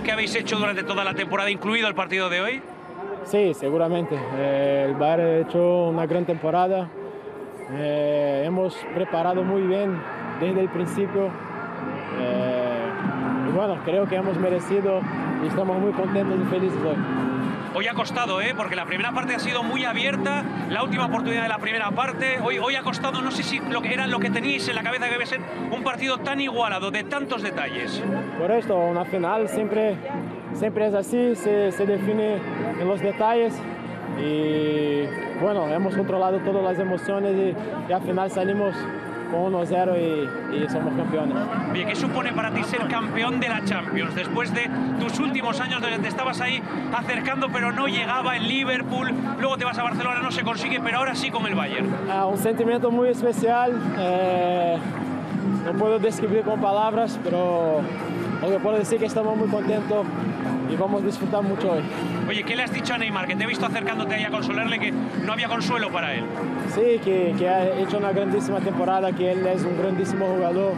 lo que habéis hecho durante toda la temporada, incluido el partido de hoy? Sí, seguramente. Eh, el Bayern ha hecho una gran temporada. Eh, hemos preparado muy bien desde el principio. Eh, y bueno, creo que hemos merecido y estamos muy contentos y felices hoy. Hoy ha costado, ¿eh? porque la primera parte ha sido muy abierta, la última oportunidad de la primera parte. Hoy, hoy ha costado, no sé si lo que era lo que teníais en la cabeza que debe ser un partido tan igualado, de tantos detalles. Por esto, una final siempre, siempre es así, se, se define en los detalles. Y bueno, hemos controlado todas las emociones y, y al final salimos con 1-0 y, y, somos campeones. Bien, ¿qué supone para ti ser campeón de la Champions? Después de tus últimos años donde te estabas ahí acercando, pero no llegaba en Liverpool, luego te vas a Barcelona, no se consigue, pero ahora sí con el Bayern. Ah, un sentimiento muy especial. Eh, no puedo describir con palabras, pero lo que puedo decir que estamos muy contentos y vamos a disfrutar mucho hoy. Oye, ¿qué le has dicho a Neymar? Que te he visto acercándote ahí a consolarle que no había consuelo para él. Sí, que, que ha hecho una grandísima temporada, que él es un grandísimo jugador,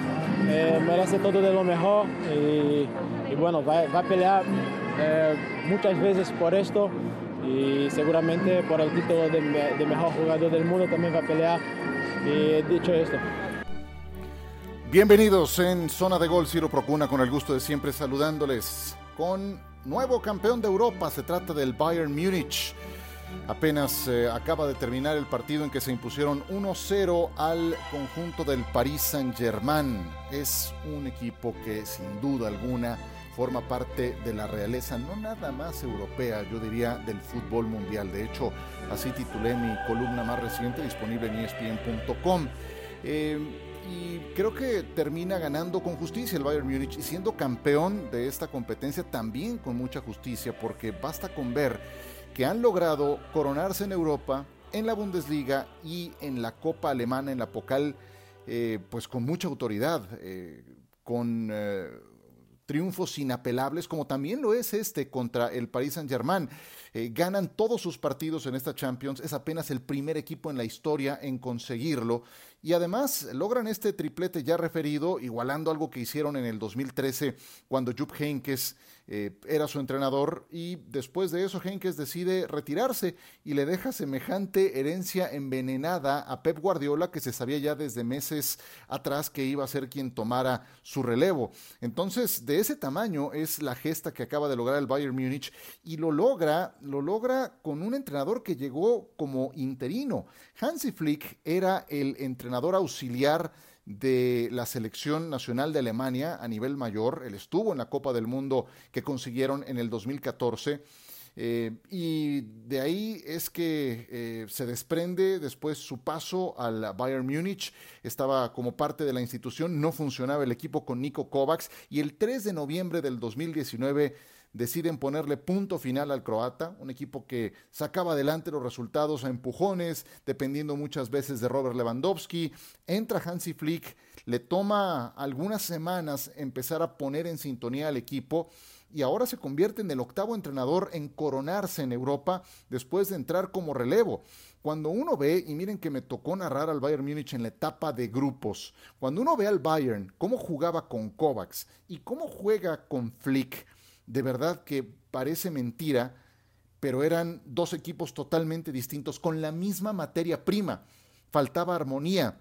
eh, merece todo de lo mejor y, y bueno, va, va, a pelear eh, muchas veces por esto y seguramente por el título de, de mejor jugador del mundo también va a pelear. Y dicho esto, Bienvenidos en Zona de Gol, Ciro Procuna, con el gusto de siempre saludándoles con nuevo campeón de Europa. Se trata del Bayern Múnich. Apenas eh, acaba de terminar el partido en que se impusieron 1-0 al conjunto del Paris Saint-Germain. Es un equipo que sin duda alguna forma parte de la realeza, no nada más europea, yo diría del fútbol mundial. De hecho, así titulé mi columna más reciente disponible en espn.com. y creo que termina ganando con justicia el Bayern Múnich y siendo campeón de esta competencia también con mucha justicia, porque basta con ver que han logrado coronarse en Europa, en la Bundesliga y en la Copa Alemana, en la Pokal, eh, pues con mucha autoridad, eh, con eh, triunfos inapelables, como también lo es este contra el Paris Saint-Germain. Ganan todos sus partidos en esta Champions, es apenas el primer equipo en la historia en conseguirlo y además logran este triplete ya referido, igualando algo que hicieron en el 2013 cuando Jupp Heynckes eh, era su entrenador y después de eso Heynckes decide retirarse y le deja semejante herencia envenenada a Pep Guardiola que se sabía ya desde meses atrás que iba a ser quien tomara su relevo. Entonces, de ese tamaño es la gesta que acaba de lograr el Bayern Múnich y lo logra, lo logra con un entrenador que llegó como interino. Hansi Flick era el entrenador auxiliar de la selección nacional de Alemania a nivel mayor. Él estuvo en la Copa del Mundo que consiguieron en el 2014. Eh, y de ahí es que eh, se desprende después su paso al Bayern Múnich. Estaba como parte de la institución, no funcionaba el equipo con Nico Kovacs y el 3 de noviembre del 2019 deciden ponerle punto final al croata, un equipo que sacaba adelante los resultados a empujones, dependiendo muchas veces de Robert Lewandowski. Entra Hansi Flick, le toma algunas semanas empezar a poner en sintonía al equipo y ahora se convierte en el octavo entrenador en coronarse en Europa después de entrar como relevo. Cuando uno ve, y miren que me tocó narrar al Bayern Múnich en la etapa de grupos, cuando uno ve al Bayern, cómo jugaba con Kovacs y cómo juega con Flick, de verdad que parece mentira, pero eran dos equipos totalmente distintos, con la misma materia prima. Faltaba armonía,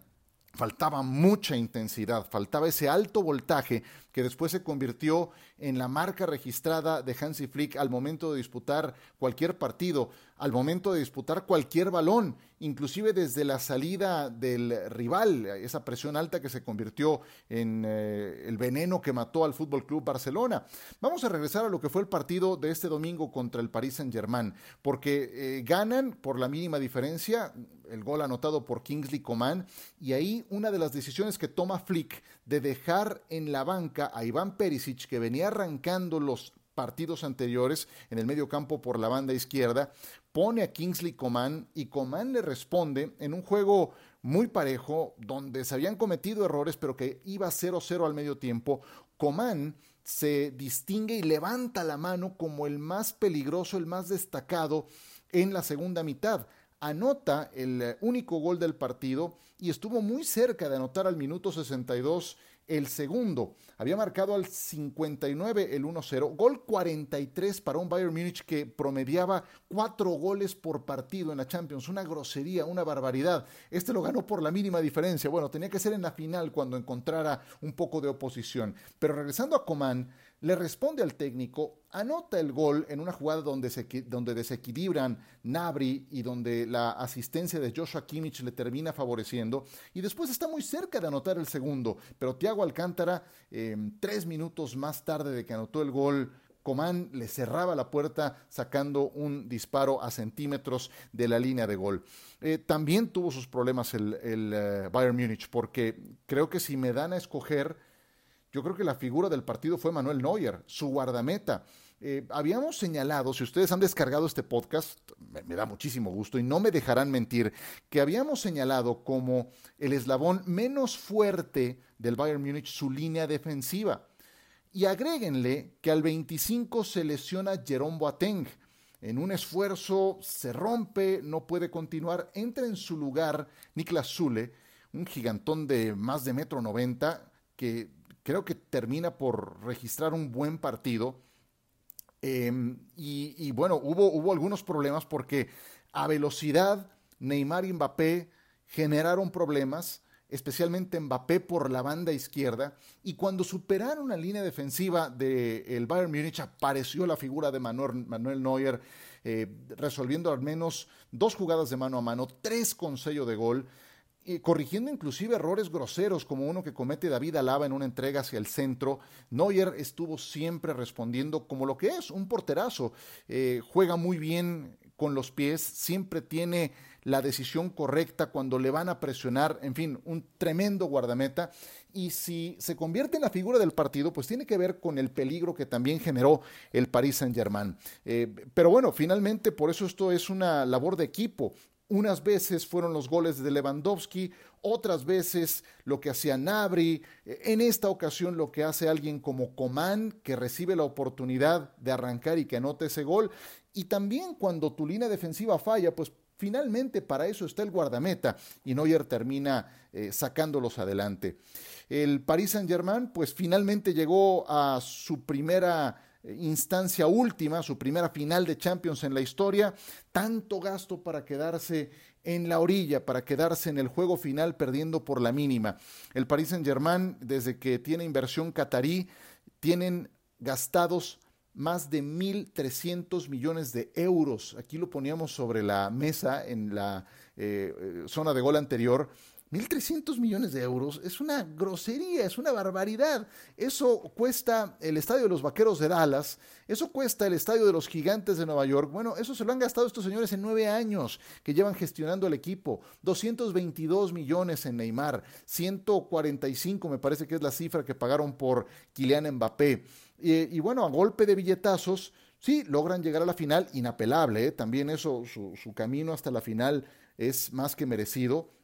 faltaba mucha intensidad, faltaba ese alto voltaje que después se convirtió en la marca registrada de Hansi Flick al momento de disputar cualquier partido, al momento de disputar cualquier balón, inclusive desde la salida del rival, esa presión alta que se convirtió en eh, el veneno que mató al Fútbol Club Barcelona. Vamos a regresar a lo que fue el partido de este domingo contra el Paris Saint-Germain, porque eh, ganan por la mínima diferencia, el gol anotado por Kingsley Coman, y ahí una de las decisiones que toma Flick de dejar en la banca a Iván Perisic, que venía arrancando los partidos anteriores en el medio campo por la banda izquierda, pone a Kingsley Coman y Coman le responde en un juego muy parejo, donde se habían cometido errores, pero que iba 0-0 al medio tiempo. Coman se distingue y levanta la mano como el más peligroso, el más destacado en la segunda mitad anota el único gol del partido y estuvo muy cerca de anotar al minuto 62 el segundo. Había marcado al 59 el 1-0, gol 43 para un Bayern Múnich que promediaba cuatro goles por partido en la Champions, una grosería, una barbaridad. Este lo ganó por la mínima diferencia. Bueno, tenía que ser en la final cuando encontrara un poco de oposición. Pero regresando a Coman, le responde al técnico, anota el gol en una jugada donde, se, donde desequilibran Nabri y donde la asistencia de Joshua Kimmich le termina favoreciendo, y después está muy cerca de anotar el segundo, pero Thiago Alcántara, em, tres minutos más tarde de que anotó el gol, Coman le cerraba la puerta sacando un disparo a centímetros de la línea de gol. Eh, también tuvo sus problemas el, el eh, Bayern Múnich, porque creo que si me dan a escoger, yo creo que la figura del partido fue Manuel Neuer, su guardameta. Eh, habíamos señalado, si ustedes han descargado este podcast, me, da muchísimo gusto y no me dejarán mentir, que habíamos señalado como el eslabón menos fuerte del Bayern Múnich su línea defensiva. Y agréguenle que al 25 se lesiona Jerome Boateng. En un esfuerzo se rompe, no puede continuar, entra en su lugar Niklas Zule, un gigantón de más de metro noventa que creo que termina por registrar un buen partido. Em, y, bueno, hubo, hubo algunos problemas porque a velocidad Neymar y Mbappé generaron problemas, especialmente Mbappé por la banda izquierda, y cuando superaron la línea defensiva del Bayern Múnich apareció la figura de Manuel, Manuel Neuer, eh, resolviendo al menos dos jugadas de mano a mano, tres con sello de gol corrigiendo inclusive errores groseros como uno que comete David Alaba en una entrega hacia el centro. Neuer estuvo siempre respondiendo como lo que es, un porterazo. Eh, juega muy bien con los pies, siempre tiene la decisión correcta cuando le van a presionar, en fin, un tremendo guardameta. Y si se convierte en la figura del partido, pues tiene que ver con el peligro que también generó el Paris Saint-Germain. Eh, pero bueno, finalmente por eso esto es una labor de equipo. Unas veces fueron los goles de Lewandowski, otras veces lo que hacía Nabri, en esta ocasión lo que hace alguien como Coman, que recibe la oportunidad de arrancar y que anote ese gol, y también cuando tu línea defensiva falla, pues finalmente para eso está el guardameta y Neuer termina eh, sacándolos adelante. El Paris Saint-Germain pues finalmente llegó a su primera instancia última, su primera final de Champions en la historia, tanto gasto para quedarse en la orilla, para quedarse en el juego final perdiendo por la mínima. El Paris Saint-Germain, desde que tiene inversión catarí, tienen gastados más de 1.300 millones de euros. Aquí lo poníamos sobre la mesa en la eh, eh, zona de gol anterior. 1.300 millones de euros es una grosería, es una barbaridad. Eso cuesta el estadio de los Vaqueros de Dallas, eso cuesta el estadio de los Gigantes de Nueva York. Bueno, eso se lo han gastado estos señores en nueve años que llevan gestionando el equipo. 222 millones en Neymar, 145 me parece que es la cifra que pagaron por Kylian Mbappé. Y, bueno, a golpe de billetazos, sí, logran llegar a la final, inapelable, ¿eh? también eso, su camino hasta la final es más que merecido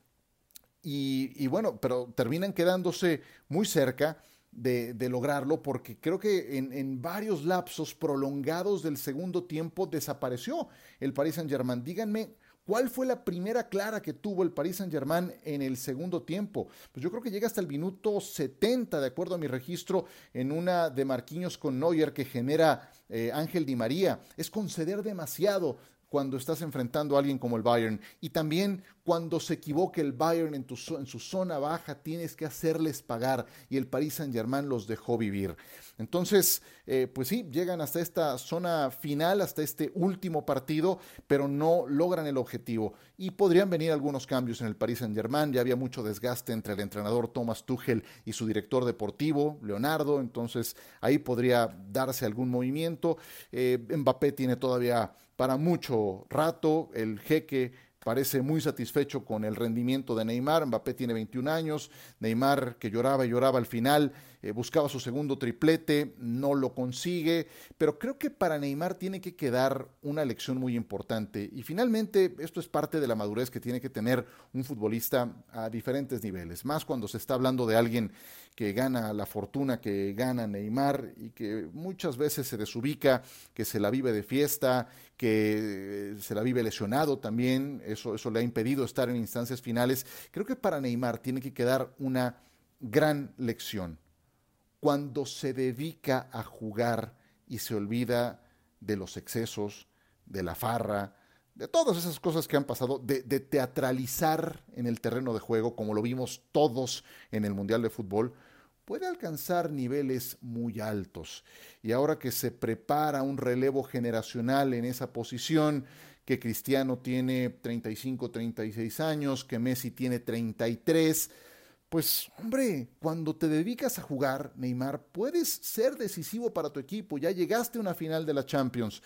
y, bueno, pero terminan quedándose muy cerca de, lograrlo porque creo que en, varios lapsos prolongados del segundo tiempo desapareció el Paris Saint Germain. Díganme. ¿Cuál fue la primera clara que tuvo el Paris Saint-Germain en el segundo tiempo? Pues yo creo que llega hasta el minuto 70, de acuerdo a mi registro, en una de Marquinhos con Neuer que genera eh, Ángel Di María. Es conceder demasiado cuando estás enfrentando a alguien como el Bayern. Y también cuando se equivoque el Bayern en, su zona baja, tienes que hacerles pagar. Y el Paris Saint Germain los dejó vivir. Entonces, eh, pues sí, llegan hasta esta zona final, hasta este último partido, pero no logran el objetivo. Y podrían venir algunos cambios en el Paris Saint Germain. Ya había mucho desgaste entre el entrenador Thomas Tuchel y su director deportivo, Leonardo. Entonces, ahí podría darse algún movimiento. Eh, Mbappé tiene todavía para mucho rato. El jeque parece muy satisfecho con el rendimiento de Neymar. Mbappé tiene 21 años. Neymar, que lloraba y lloraba al final, eh, buscaba su segundo triplete, no lo consigue. Pero creo que para Neymar tiene que quedar una lección muy importante. Y finalmente, esto es parte de la madurez que tiene que tener un futbolista a diferentes niveles. Más cuando se está hablando de alguien que gana la fortuna que gana Neymar y que muchas veces se desubica, que se la vive de fiesta, que se la vive lesionado también, eso, eso le ha impedido estar en instancias finales. Creo que para Neymar tiene que quedar una gran lección. Cuando se dedica a jugar y se olvida de los excesos, de la farra, de todas esas cosas que han pasado, de, teatralizar en el terreno de juego, como lo vimos todos en el Mundial de Fútbol, puede alcanzar niveles muy altos. Y ahora que se prepara un relevo generacional en esa posición, que Cristiano tiene 35, 36 años, que Messi tiene 33, pues hombre, cuando te dedicas a jugar, Neymar, puedes ser decisivo para tu equipo. Ya llegaste a una final de la Champions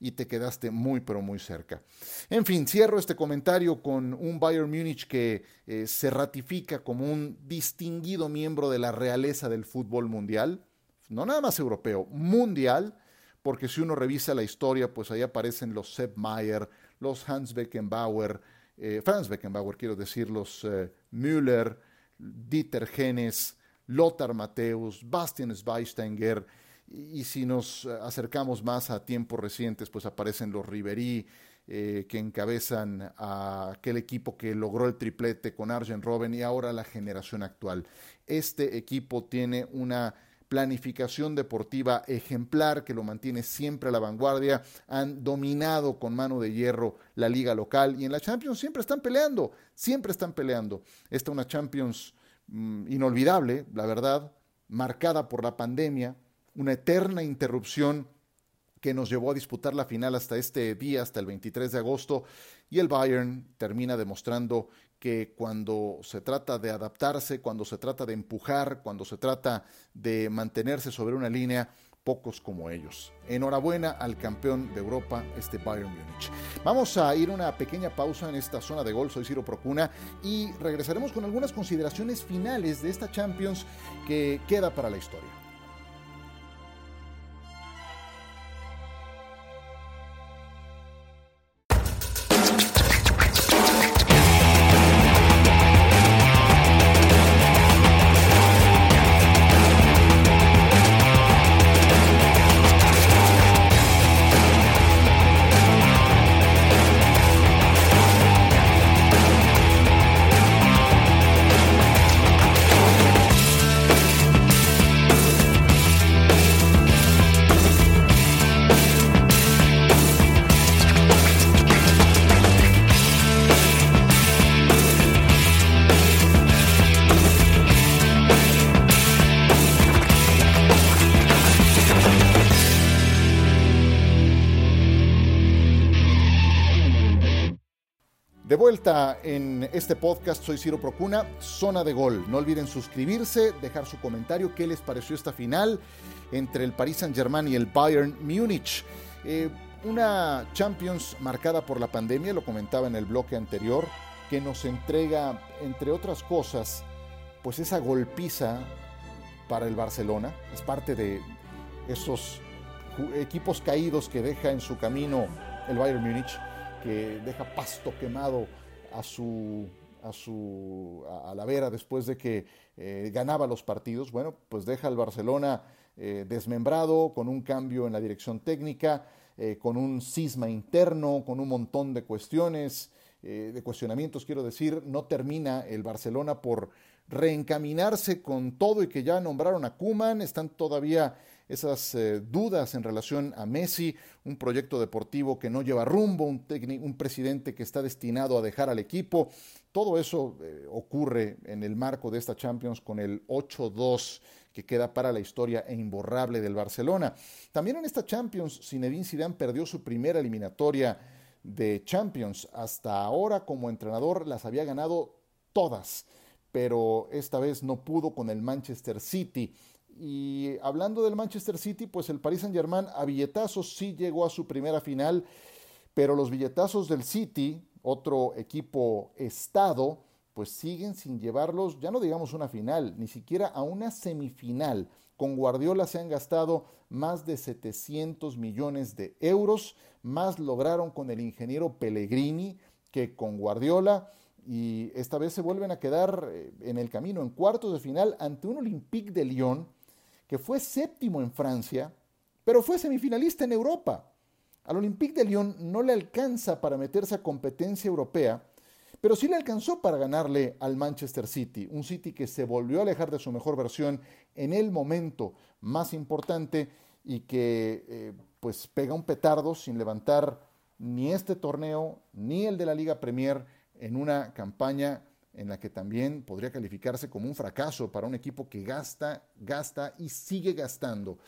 y te quedaste muy, pero muy cerca. En fin, cierro este comentario con un Bayern Múnich que eh, se ratifica como un distinguido miembro de la realeza del fútbol mundial, no nada más europeo, mundial, porque si uno revisa la historia, pues ahí aparecen los Sepp Mayer, los Hans Beckenbauer, eh, Franz Beckenbauer, quiero decir, los eh, Müller, Dieter Genes, Lothar Matthäus, Bastian Schweinsteiger, y, si nos acercamos más a tiempos recientes, pues aparecen los Ribery, eh, que encabezan aquel equipo que logró el triplete con Arjen Robben y ahora la generación actual. Este equipo tiene una planificación deportiva ejemplar que lo mantiene siempre a la vanguardia, han dominado con mano de hierro la liga local y en la Champions siempre están peleando, siempre están peleando. Esta es una Champions mm, inolvidable, la verdad, marcada por la pandemia, una eterna interrupción que nos llevó a disputar la final hasta este día, hasta el 23 de agosto, y el Bayern termina demostrando que cuando se trata de adaptarse, cuando se trata de empujar, cuando se trata de mantenerse sobre una línea, pocos como ellos. Enhorabuena al campeón de Europa, este Bayern Múnich. Vamos a ir una pequeña pausa en esta zona de gol, soy Ciro Procuna, y regresaremos con algunas consideraciones finales de esta Champions que queda para la historia. Vuelta en este podcast, soy Ciro Procuna, Zona de Gol. No olviden suscribirse, dejar su comentario, qué les pareció esta final entre el Paris Saint-Germain y el Bayern Múnich. Eh, una Champions marcada por la pandemia, lo comentaba en el bloque anterior, que nos entrega, entre otras cosas, pues esa golpiza para el Barcelona. Es parte de esos equipos caídos que deja en su camino el Bayern Múnich que deja pasto quemado a su a su a, la vera después de que eh, ganaba los partidos, bueno, pues deja al Barcelona eh, desmembrado, con un cambio en la dirección técnica, eh, con un cisma interno, con un montón de cuestiones, de cuestionamientos, quiero decir, no termina el Barcelona por reencaminarse con todo y que ya nombraron a Kuman, están todavía esas eh, dudas en relación a Messi, un proyecto deportivo que no lleva rumbo, un, un presidente que está destinado a dejar al equipo. Todo eso eh, ocurre en el marco de esta Champions con el 8-2 que queda para la historia e imborrable del Barcelona. También en esta Champions, Zinedine Zidane perdió su primera eliminatoria de Champions. Hasta ahora como entrenador las había ganado todas, pero esta vez no pudo con el Manchester City. Y hablando del Manchester City, pues el Paris Saint Germain a billetazos sí llegó a su primera final, pero los billetazos del City, otro equipo estado, pues siguen sin llevarlos, ya no digamos una final, ni siquiera a una semifinal. Con Guardiola se han gastado más de 700 millones de euros, más lograron con el ingeniero Pellegrini que con Guardiola y esta vez se vuelven a quedar eh, en el camino en cuartos de final ante un Olympique de Lyon que fue séptimo en Francia, pero fue semifinalista en Europa. Al Olympique de Lyon no le alcanza para meterse a competencia europea, pero sí le alcanzó para ganarle al Manchester City, un City que se volvió a alejar de su mejor versión en el momento más importante y que eh, pues pega un petardo sin levantar ni este torneo ni el de la Liga Premier en una campaña en la que también podría calificarse como un fracaso para un equipo que gasta, gasta y sigue gastando.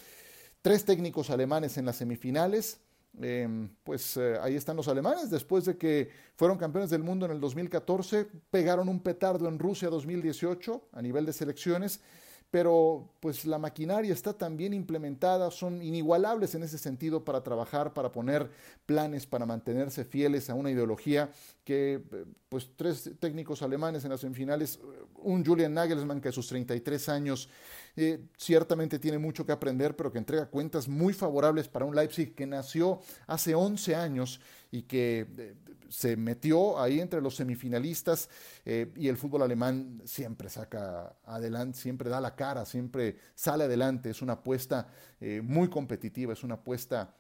Tres técnicos alemanes en las semifinales, em, pues eh, ahí están los alemanes, después de que fueron campeones del mundo en el 2014, pegaron un petardo en Rusia 2018 a nivel de selecciones pero pues la maquinaria está tan bien implementada, son inigualables en ese sentido para trabajar, para poner planes, para mantenerse fieles a una ideología que pues tres técnicos alemanes en las semifinales, un Julian Nagelsmann que a sus 33 años eh, ciertamente tiene mucho que aprender, pero que entrega cuentas muy favorables para un Leipzig que nació hace 11 años y que eh, se metió ahí entre los semifinalistas eh, y el fútbol alemán siempre saca adelante, siempre da la cara, siempre sale adelante, es una apuesta muy competitiva, es una apuesta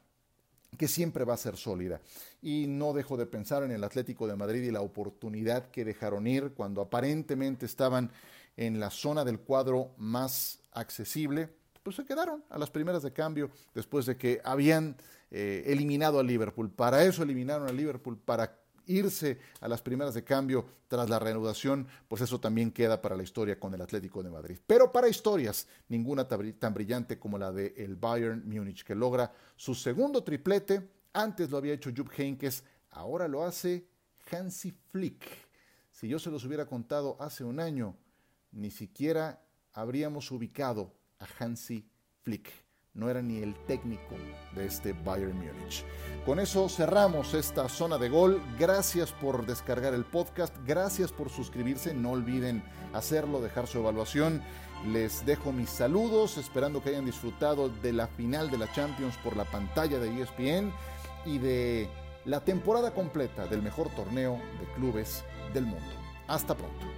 que siempre va a ser sólida. Y no dejo de pensar en el Atlético de Madrid y la oportunidad que dejaron ir cuando aparentemente estaban en la zona del cuadro más accesible, pues se quedaron a las primeras de cambio después de que habían eh, eliminado a Liverpool. Para eso eliminaron a Liverpool, para irse a las primeras de cambio tras la reanudación, pues eso también queda para la historia con el Atlético de Madrid. Pero para historias, ninguna tan brillante como la de el Bayern Múnich, que logra su segundo triplete. Antes lo había hecho Jupp Heynckes, ahora lo hace Hansi Flick. Si yo se los hubiera contado hace un año, ni siquiera habríamos ubicado a Hansi Flick no era ni el técnico de este Bayern Múnich. Con eso cerramos esta zona de gol. Gracias por descargar el podcast, gracias por suscribirse, no olviden hacerlo, dejar su evaluación. Les dejo mis saludos, esperando que hayan disfrutado de la final de la Champions por la pantalla de ESPN y de la temporada completa del mejor torneo de clubes del mundo. Hasta pronto.